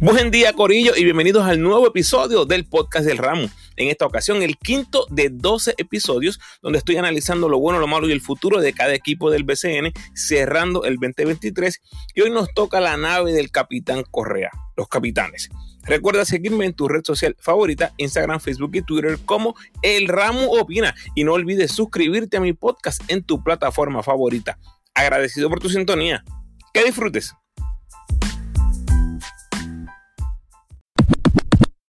Buen día, Corillo, y bienvenidos al nuevo episodio del podcast del Ramo. En esta ocasión, el quinto de 12 episodios, donde estoy analizando lo bueno, lo malo y el futuro de cada equipo del BCN, cerrando el 2023. Y hoy nos toca la nave del Capitán Correa, los capitanes. Recuerda seguirme en tu red social favorita, Instagram, Facebook y Twitter como El Ramo Opina. Y no olvides suscribirte a mi podcast en tu plataforma favorita. Agradecido por tu sintonía. Que disfrutes.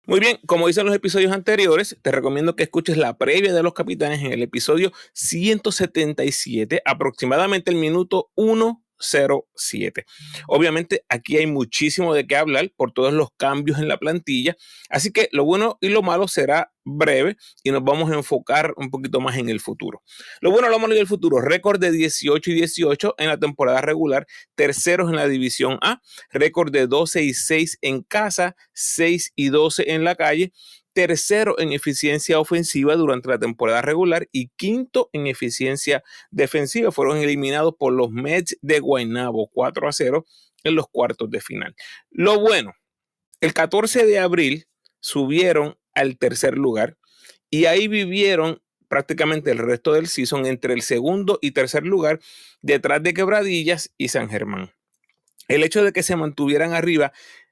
Muy bien, como dicen los episodios anteriores, te recomiendo que escuches la previa de los capitanes en el episodio 177, aproximadamente el minuto 1 07. Obviamente aquí hay muchísimo de qué hablar por todos los cambios en la plantilla, así que lo bueno y lo malo será breve y nos vamos a enfocar un poquito más en el futuro. Lo bueno, lo malo y el futuro, récord de 18 y 18 en la temporada regular, terceros en la división A, récord de 12 y 6 en casa, 6 y 12 en la calle tercero en eficiencia ofensiva durante la temporada regular y quinto en eficiencia defensiva. Fueron eliminados por los Mets de Guaynabo 4 a 0 en los cuartos de final. Lo bueno, el 14 de abril subieron al tercer lugar y ahí vivieron prácticamente el resto del season entre el segundo y tercer lugar detrás de Quebradillas y San Germán. El hecho de que se mantuvieran arriba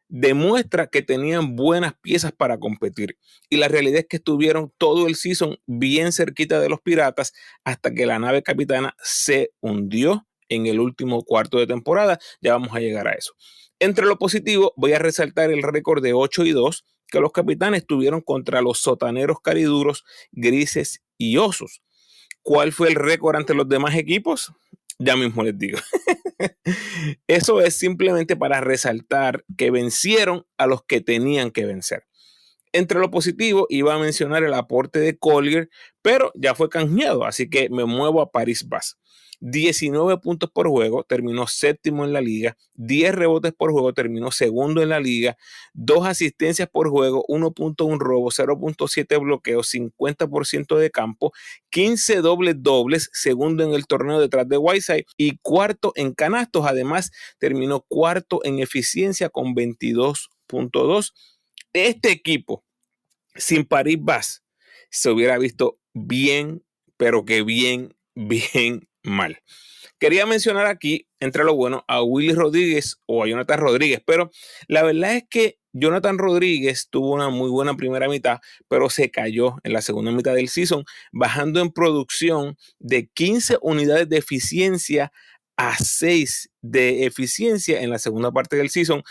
demuestra que tenían buenas piezas para competir. Y la realidad es que estuvieron todo el season bien cerquita de los Piratas hasta que la nave capitana se hundió en el último cuarto de temporada. Ya vamos a llegar a eso. Entre lo positivo, voy a resaltar el récord de 8 y 2 que los capitanes tuvieron contra los sotaneros cariduros, grises y osos. ¿Cuál fue el récord ante los demás equipos? Ya mismo les digo. Eso es simplemente para resaltar que vencieron a los que tenían que vencer. Entre lo positivo iba a mencionar el aporte de Collier, pero ya fue canjeado, así que me muevo a Paris Bass. 19 puntos por juego, terminó séptimo en la liga, 10 rebotes por juego, terminó segundo en la liga, 2 asistencias por juego, 1.1 robo, 0.7 bloqueos, 50% de campo, 15 dobles dobles, segundo en el torneo detrás de Whiteside y cuarto en canastos. Además, terminó cuarto en eficiencia con 22.2. Este equipo, sin Paris Bass, se hubiera visto bien, pero que bien, bien mal. Quería mencionar aquí, entre lo bueno, a Willy Rodríguez o a Jonathan Rodríguez, pero la verdad es que Jonathan Rodríguez tuvo una muy buena primera mitad, pero se cayó en la segunda mitad del season, bajando en producción de 15 unidades de eficiencia a 6 de eficiencia en la segunda parte del season.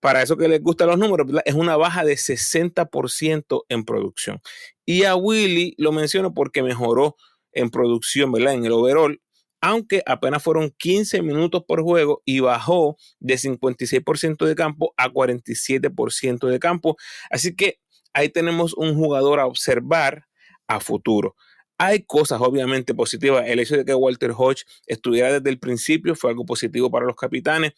Para eso que les gustan los números, es una baja de 60% en producción. Y a Willy lo menciono porque mejoró en producción, ¿verdad? En el overall, aunque apenas fueron 15 minutos por juego y bajó de 56% de campo a 47% de campo. Así que ahí tenemos un jugador a observar a futuro. Hay cosas obviamente positivas. El hecho de que Walter Hodge estuviera desde el principio fue algo positivo para los capitanes,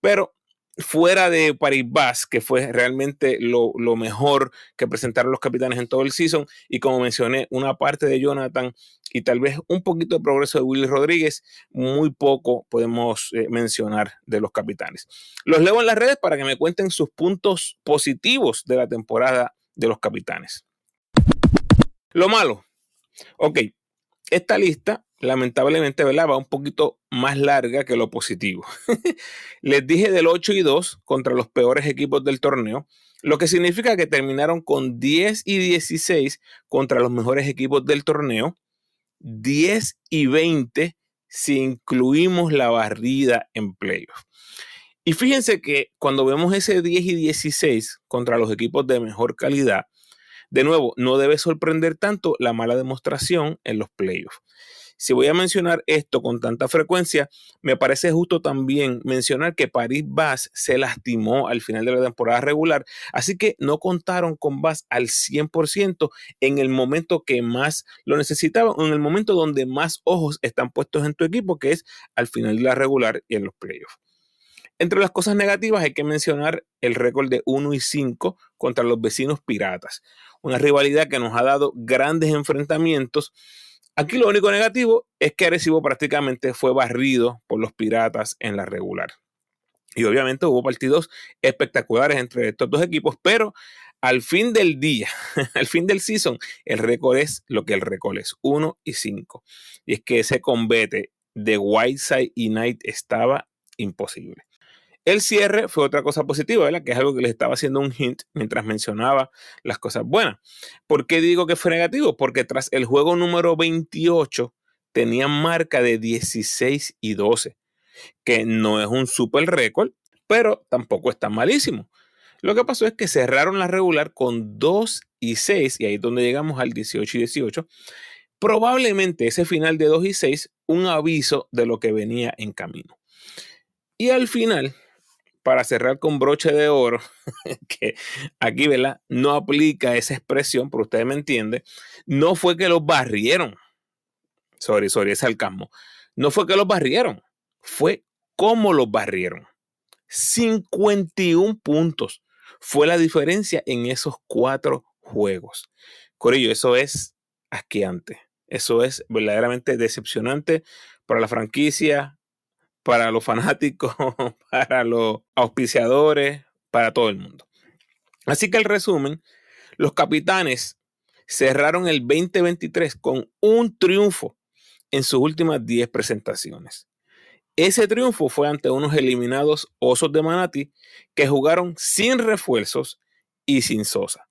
pero fuera de Paribas, que fue realmente lo, mejor que presentaron los capitanes en todo el season, y como mencioné, una parte de Jonathan y tal vez un poquito de progreso de Willy Rodríguez, muy poco podemos eh, mencionar de los capitanes. Los leo en las redes para que me cuenten sus puntos positivos de la temporada de los capitanes. Lo malo. Ok, esta lista lamentablemente, ¿verdad? Va un poquito más larga que lo positivo. Les dije del 8 y 2 contra los peores equipos del torneo, lo que significa que terminaron con 10 y 16 contra los mejores equipos del torneo, 10 y 20 si incluimos la barrida en playoff. Y fíjense que cuando vemos ese 10 y 16 contra los equipos de mejor calidad, de nuevo, no debe sorprender tanto la mala demostración en los playoffs. Si voy a mencionar esto con tanta frecuencia, me parece justo también mencionar que Paris Bass se lastimó al final de la temporada regular, así que no contaron con Bass al 100% en el momento que más lo necesitaban, en el momento donde más ojos están puestos en tu equipo, que es al final de la regular y en los playoffs. Entre las cosas negativas hay que mencionar el récord de 1 y 5 contra los vecinos piratas, una rivalidad que nos ha dado grandes enfrentamientos Aquí lo único negativo es que Arecibo prácticamente fue barrido por los piratas en la regular. Y obviamente hubo partidos espectaculares entre estos dos equipos, pero al fin del día, al fin del season, el récord es lo que el récord es, 1 y 5. Y es que ese combate de Whiteside y Knight estaba imposible. El cierre fue otra cosa positiva, ¿verdad? Que es algo que les estaba haciendo un hint mientras mencionaba las cosas buenas. ¿Por qué digo que fue negativo? Porque tras el juego número 28 tenían marca de 16 y 12, que no es un super récord, pero tampoco está malísimo. Lo que pasó es que cerraron la regular con 2 y 6, y ahí es donde llegamos al 18 y 18. Probablemente ese final de 2 y 6, un aviso de lo que venía en camino. Y al final, para cerrar con broche de oro, que aquí, ¿verdad? No aplica esa expresión, pero ustedes me entienden, no fue que los barrieron. Sorry, sorry, es sarcasmo. No fue que los barrieron, fue cómo los barrieron. 51 puntos fue la diferencia en esos cuatro juegos. Corillo, eso es asqueante. Eso es verdaderamente decepcionante para la franquicia, para los fanáticos, para los auspiciadores, para todo el mundo. Así que el resumen, los capitanes cerraron el 2023 con un triunfo en sus últimas 10 presentaciones. Ese triunfo fue ante unos eliminados Osos de Manati que jugaron sin refuerzos y sin Sosa.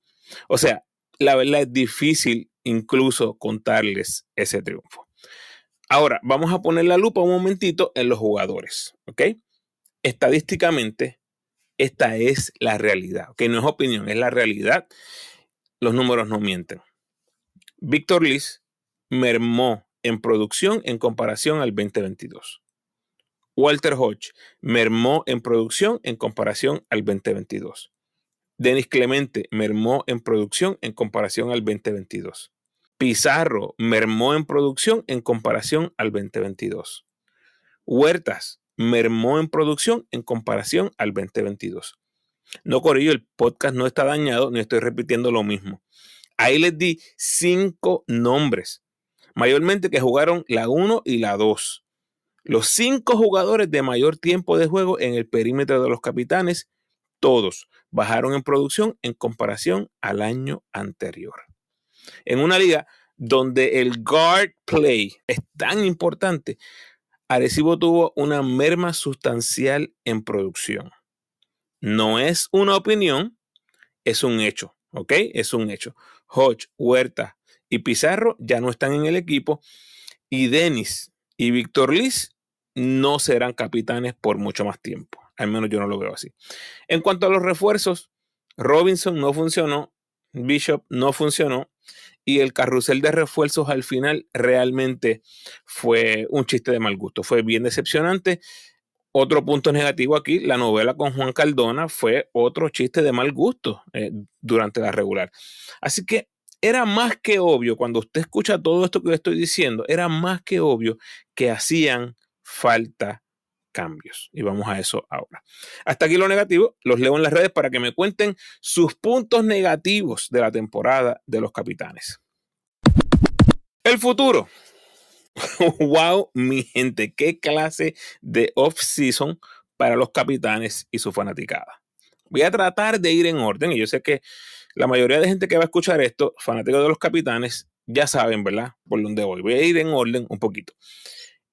O sea, la verdad es difícil incluso contarles ese triunfo. Ahora, vamos a poner la lupa un momentito en los jugadores, ¿ok? Estadísticamente, esta es la realidad. No es opinión, es la realidad. Los números no mienten. Víctor Liz mermó en producción en comparación al 2022. Walter Hodge mermó en producción en comparación al 2022. Denis Clemente mermó en producción en comparación al 2022. Pizarro mermó en producción en comparación al 2022. Huertas mermó en producción en comparación al 2022. No, Corillo, el podcast no está dañado, ni estoy repitiendo lo mismo. Ahí les di cinco nombres, mayormente que jugaron la 1 y la 2. Los cinco jugadores de mayor tiempo de juego en el perímetro de los capitanes, todos bajaron en producción en comparación al año anterior. En una liga donde el guard play es tan importante, Arecibo tuvo una merma sustancial en producción. No es una opinión, es un hecho, ¿ok? Es un hecho. Hodge, Huerta y Pizarro ya no están en el equipo y Denis y Víctor Liz no serán capitanes por mucho más tiempo. Al menos yo no lo veo así. En cuanto a los refuerzos, Robinson no funcionó, Bishop no funcionó y el carrusel de refuerzos al final realmente fue un chiste de mal gusto, fue bien decepcionante. Otro punto negativo aquí, la novela con Juan Caldona fue otro chiste de mal gusto eh, durante la regular. Así que era más que obvio, cuando usted escucha todo esto que le estoy diciendo, era más que obvio que hacían falta cambios. Y vamos a eso ahora. Hasta aquí lo negativo. Los leo en las redes para que me cuenten sus puntos negativos de la temporada de los capitanes. El futuro. wow, mi gente, qué clase de off-season para los capitanes y su fanaticada. Voy a tratar de ir en orden y yo sé que la mayoría de gente que va a escuchar esto, fanáticos de los capitanes, ya saben, ¿verdad? Por dónde voy. Voy a ir en orden un poquito.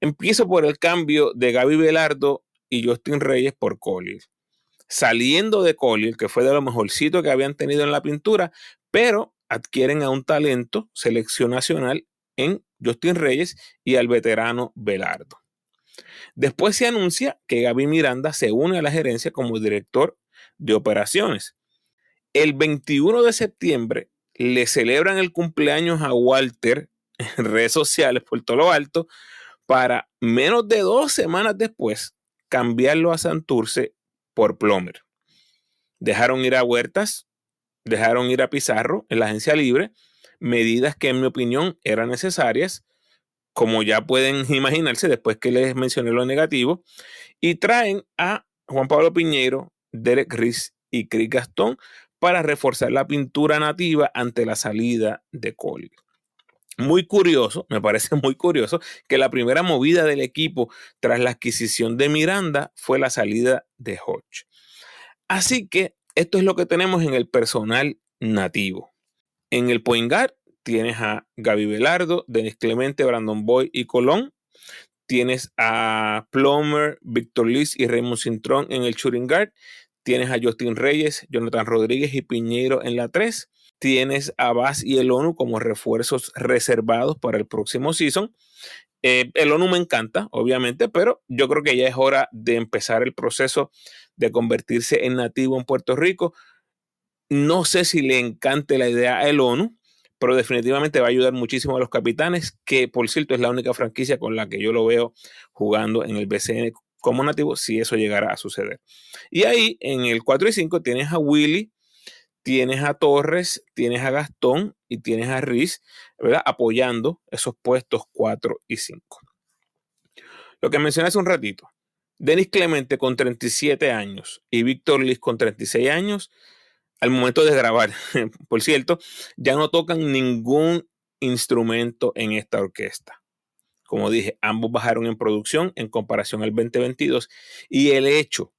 Empiezo por el cambio de Gaby Velardo y Justin Reyes por Collier. Saliendo de Collier, que fue de lo mejorcito que habían tenido en la pintura, pero adquieren a un talento selección nacional en Justin Reyes y al veterano Velardo. Después se anuncia que Gaby Miranda se une a la gerencia como director de operaciones. El 21 de septiembre le celebran el cumpleaños a Walter en redes sociales por todo lo alto para menos de dos semanas después cambiarlo a Santurce por Plomer. Dejaron ir a Huertas, dejaron ir a Pizarro en la agencia libre, medidas que en mi opinión eran necesarias, como ya pueden imaginarse después que les mencioné lo negativo, y traen a Juan Pablo Piñero, Derek Riz y Chris Gastón para reforzar la pintura nativa ante la salida de Cole. Muy curioso, me parece muy curioso, que la primera movida del equipo tras la adquisición de Miranda fue la salida de Hodge. Así que esto es lo que tenemos en el personal nativo. En el point guard tienes a Gaby Velardo, Denis Clemente, Brandon Boy y Colón. Tienes a Plummer, Víctor Liz y Raymond Cintrón en el shooting guard. Tienes a Justin Reyes, Jonathan Rodríguez y Piñero en la 3. Tienes a Bass y el ONU como refuerzos reservados para el próximo season. Eh, el ONU me encanta, obviamente, pero yo creo que ya es hora de empezar el proceso de convertirse en nativo en Puerto Rico. No sé si le encante la idea a el ONU, pero definitivamente va a ayudar muchísimo a los capitanes, que por cierto es la única franquicia con la que yo lo veo jugando en el BCN como nativo, si eso llegara a suceder. Y ahí en el 4 y 5 tienes a Willy, tienes a Torres, tienes a Gastón y tienes a Riz, ¿verdad? Apoyando esos puestos 4 y 5. Lo que mencioné hace un ratito, Denis Clemente con 37 años y Víctor Liz con 36 años, al momento de grabar, por cierto, ya no tocan ningún instrumento en esta orquesta. Como dije, ambos bajaron en producción en comparación al 2022 y el hecho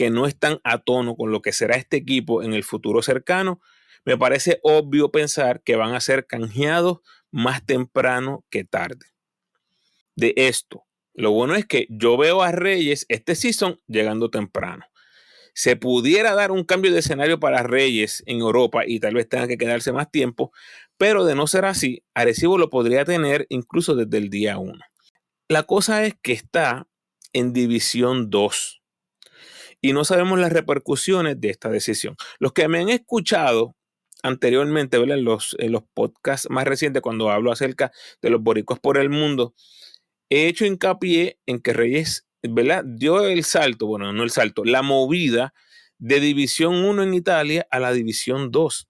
que no están a tono con lo que será este equipo en el futuro cercano, me parece obvio pensar que van a ser canjeados más temprano que tarde. De esto, lo bueno es que yo veo a Reyes este season llegando temprano. Se pudiera dar un cambio de escenario para Reyes en Europa y tal vez tenga que quedarse más tiempo, pero de no ser así, Arecibo lo podría tener incluso desde el día 1. La cosa es que está en División 2 y no sabemos las repercusiones de esta decisión. Los que me han escuchado anteriormente, En los, en los podcasts más recientes, cuando hablo acerca de los boricos por el mundo, he hecho hincapié en que Reyes, ¿verdad? Dio el salto, bueno, no el salto, la movida de División 1 en Italia a la División 2.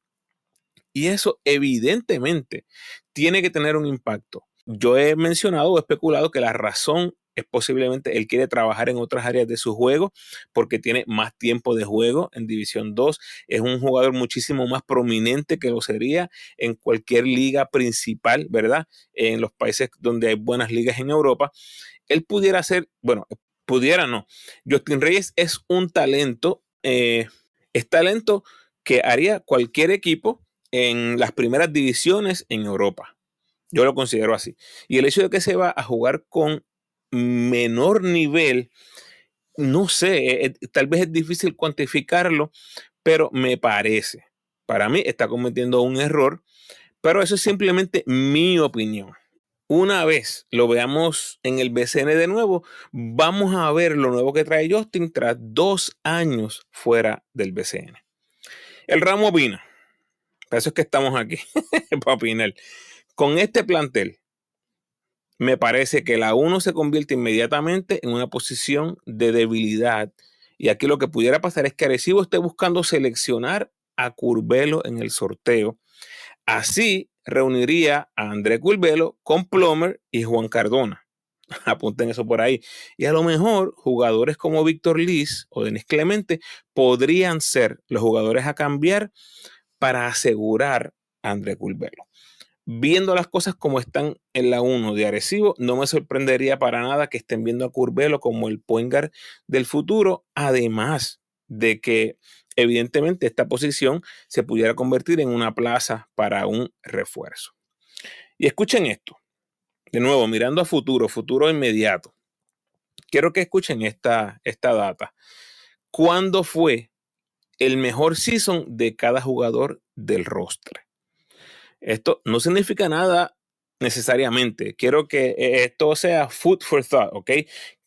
Y eso evidentemente tiene que tener un impacto. Yo he mencionado o especulado que la razón es posiblemente él quiere trabajar en otras áreas de su juego porque tiene más tiempo de juego en División 2. Es un jugador muchísimo más prominente que lo sería en cualquier liga principal, ¿verdad? En los países donde hay buenas ligas en Europa. Él pudiera ser, bueno, pudiera no. Justin Reyes es un talento, eh, es talento que haría cualquier equipo en las primeras divisiones en Europa. Yo lo considero así. Y el hecho de que se va a jugar con menor nivel, no sé, eh, eh, tal vez es difícil cuantificarlo, pero me parece, para mí está cometiendo un error, pero eso es simplemente mi opinión. Una vez lo veamos en el BCN de nuevo, vamos a ver lo nuevo que trae Justin tras dos años fuera del BCN. El ramo opina. Por eso es que estamos aquí, para opinar. Con este plantel, me parece que la 1 se convierte inmediatamente en una posición de debilidad. Y aquí lo que pudiera pasar es que Arecibo esté buscando seleccionar a Curvelo en el sorteo. Así reuniría a André Curvelo con Plomer y Juan Cardona. Apunten eso por ahí. Y a lo mejor jugadores como Víctor Liz o Denis Clemente podrían ser los jugadores a cambiar para asegurar a André Curvelo viendo las cosas como están en la 1 de Arecibo, no me sorprendería para nada que estén viendo a Curvelo como el point del futuro, además de que evidentemente esta posición se pudiera convertir en una plaza para un refuerzo. Y escuchen esto, de nuevo, mirando a futuro, futuro inmediato. Quiero que escuchen esta, esta data. ¿Cuándo fue el mejor season de cada jugador del roster? Esto no significa nada necesariamente. Quiero que eh, esto sea food for thought, ¿ok?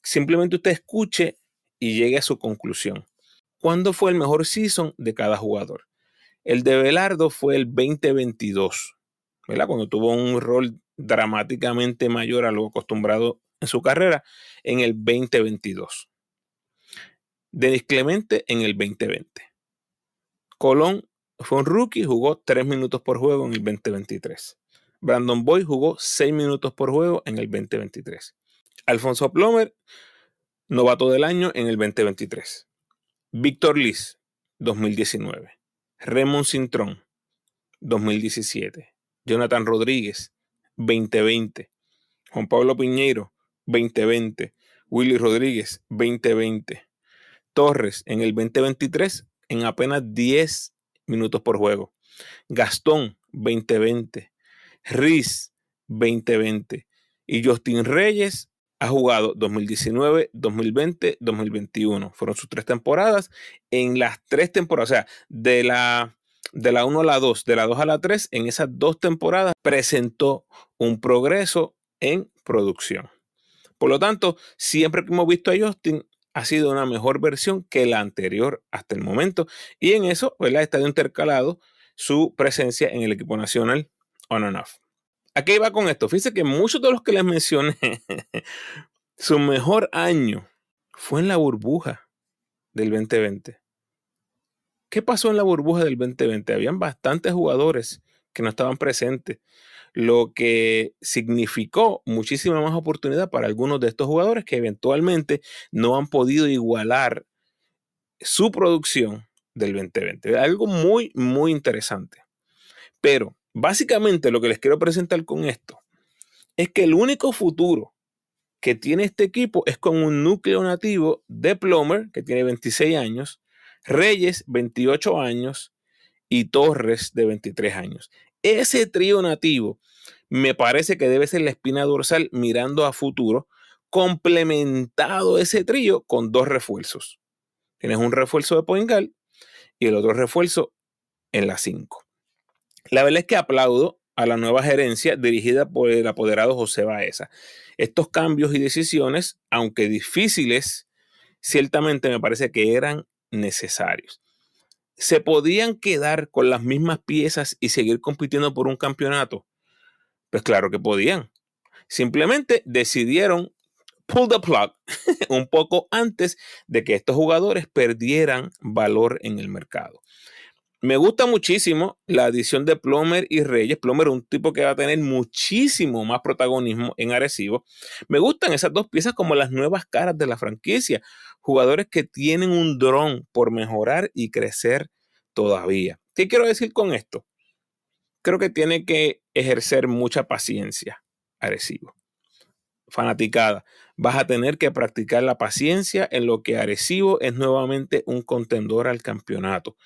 Simplemente usted escuche y llegue a su conclusión. ¿Cuándo fue el mejor season de cada jugador? El de Belardo fue el 2022, ¿verdad? Cuando tuvo un rol dramáticamente mayor a lo acostumbrado en su carrera en el 2022. Denis Clemente en el 2020. Colón fue un rookie, jugó 3 minutos por juego en el 2023. Brandon Boy jugó 6 minutos por juego en el 2023. Alfonso Plomer, novato del año en el 2023. Víctor Liz, 2019. Raymond Cintrón, 2017. Jonathan Rodríguez, 2020. Juan Pablo Piñeiro, 2020. Willy Rodríguez, 2020. Torres en el 2023 en apenas 10 minutos por juego. Gastón, 2020. Riz, 2020. Y Justin Reyes ha jugado 2019, 2020, 2021. Fueron sus tres temporadas. En las tres temporadas, o sea, de la, de la 1 a la 2, de la 2 a la 3, en esas dos temporadas presentó un progreso en producción. Por lo tanto, siempre que hemos visto a Justin, ha sido una mejor versión que la anterior hasta el momento. Y en eso, ¿verdad? Ha estado intercalado su presencia en el equipo nacional on and off. ¿A qué iba con esto? Fíjense que muchos de los que les mencioné, su mejor año fue en la burbuja del 2020. ¿Qué pasó en la burbuja del 2020? Habían bastantes jugadores que no estaban presentes, lo que significó muchísima más oportunidad para algunos de estos jugadores que eventualmente no han podido igualar su producción del 2020. Algo muy, muy interesante. Pero Básicamente lo que les quiero presentar con esto es que el único futuro que tiene este equipo es con un núcleo nativo de Plomer, que tiene 26 años, Reyes, 28 años, y Torres, de 23 años. Ese trío nativo me parece que debe ser la espina dorsal mirando a futuro, complementado ese trío con dos refuerzos. Tienes un refuerzo de Poingal y el otro refuerzo en la 5. La verdad es que aplaudo a la nueva gerencia dirigida por el apoderado José Baeza. Estos cambios y decisiones, aunque difíciles, ciertamente me parece que eran necesarios. ¿Se podían quedar con las mismas piezas y seguir compitiendo por un campeonato? Pues claro que podían. Simplemente decidieron pull the plug un poco antes de que estos jugadores perdieran valor en el mercado. Me gusta muchísimo la adición de Plomer y Reyes. Plomer es un tipo que va a tener muchísimo más protagonismo en Arecibo. Me gustan esas dos piezas como las nuevas caras de la franquicia. Jugadores que tienen un dron por mejorar y crecer todavía. ¿Qué quiero decir con esto? Creo que tiene que ejercer mucha paciencia Arecibo. Fanaticada, vas a tener que practicar la paciencia en lo que Arecibo es nuevamente un contendor al campeonato.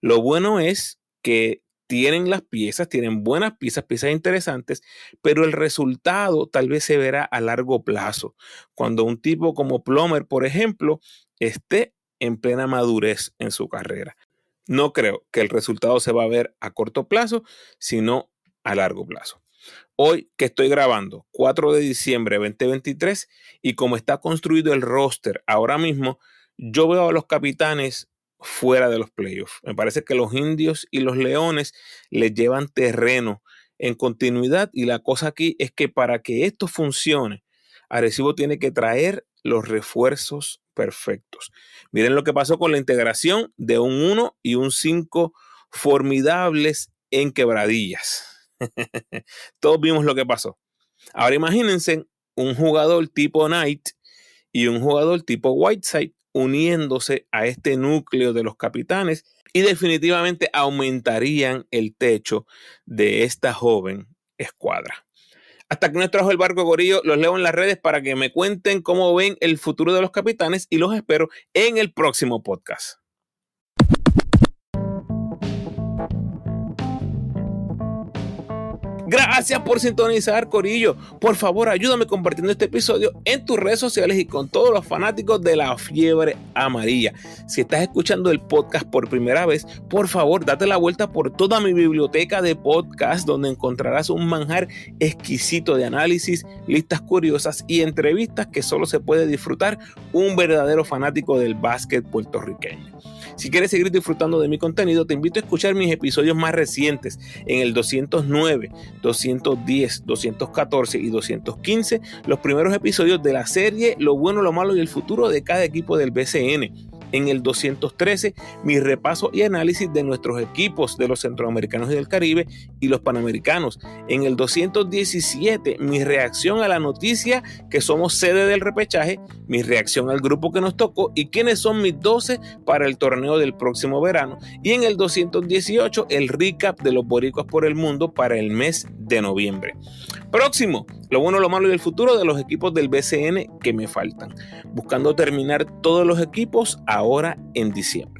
Lo bueno es que tienen las piezas, tienen buenas piezas, piezas interesantes, pero el resultado tal vez se verá a largo plazo. Cuando un tipo como Plomer, por ejemplo, esté en plena madurez en su carrera. No creo que el resultado se va a ver a corto plazo, sino a largo plazo. Hoy que estoy grabando, 4 de diciembre de 2023, y como está construido el roster ahora mismo, yo veo a los capitanes fuera de los playoffs. Me parece que los indios y los leones les llevan terreno en continuidad y la cosa aquí es que para que esto funcione, Arecibo tiene que traer los refuerzos perfectos. Miren lo que pasó con la integración de un 1 y un 5 formidables en quebradillas. Todos vimos lo que pasó. Ahora imagínense un jugador tipo Knight y un jugador tipo Whiteside uniéndose a este núcleo de los capitanes y definitivamente aumentarían el techo de esta joven escuadra. Hasta que nos trajo el barco Gorillo, los leo en las redes para que me cuenten cómo ven el futuro de los capitanes y los espero en el próximo podcast. Gracias por sintonizar, Corillo. Por favor, ayúdame compartiendo este episodio en tus redes sociales y con todos los fanáticos de la fiebre amarilla. Si estás escuchando el podcast por primera vez, por favor, date la vuelta por toda mi biblioteca de podcast donde encontrarás un manjar exquisito de análisis, listas curiosas y entrevistas que solo se puede disfrutar un verdadero fanático del básquet puertorriqueño. Si quieres seguir disfrutando de mi contenido, te invito a escuchar mis episodios más recientes en el 209, 210, 214 y 215, los primeros episodios de la serie Lo bueno, lo malo y el futuro de cada equipo del BCN En el 213, mi repaso y análisis de nuestros equipos de los centroamericanos y del Caribe y los panamericanos. En el 217, mi reacción a la noticia que somos sede del repechaje, mi reacción al grupo que nos tocó y quiénes son mis 12 para el torneo del próximo verano. Y en el 218, el recap de los boricuas por el mundo para el mes de noviembre. Próximo, lo bueno, lo malo y el futuro de los equipos del BCN que me faltan, buscando terminar todos los equipos ahora en diciembre.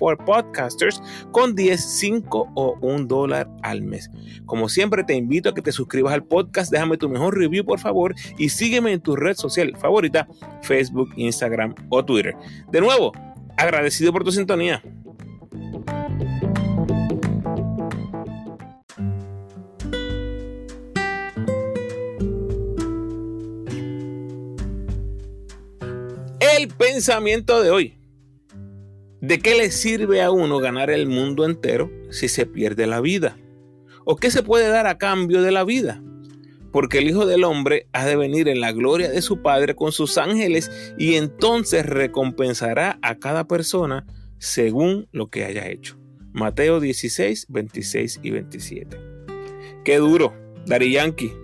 Podcasters con 10, 5 o 1 dólar al mes. Como siempre te invito a que te suscribas al podcast, déjame tu mejor review por favor y sígueme en tu red social favorita, Facebook, Instagram o Twitter. De nuevo, agradecido por tu sintonía. El pensamiento de hoy. ¿De qué le sirve a uno ganar el mundo entero si se pierde la vida? ¿O qué se puede dar a cambio de la vida? Porque el Hijo del Hombre ha de venir en la gloria de su Padre con sus ángeles y entonces recompensará a cada persona según lo que haya hecho. Mateo 16, 26 y 27. Qué duro, Dari Yankee.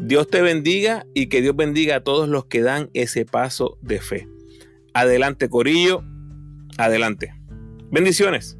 Dios te bendiga y que Dios bendiga a todos los que dan ese paso de fe. Adelante, Corillo. Adelante. Bendiciones.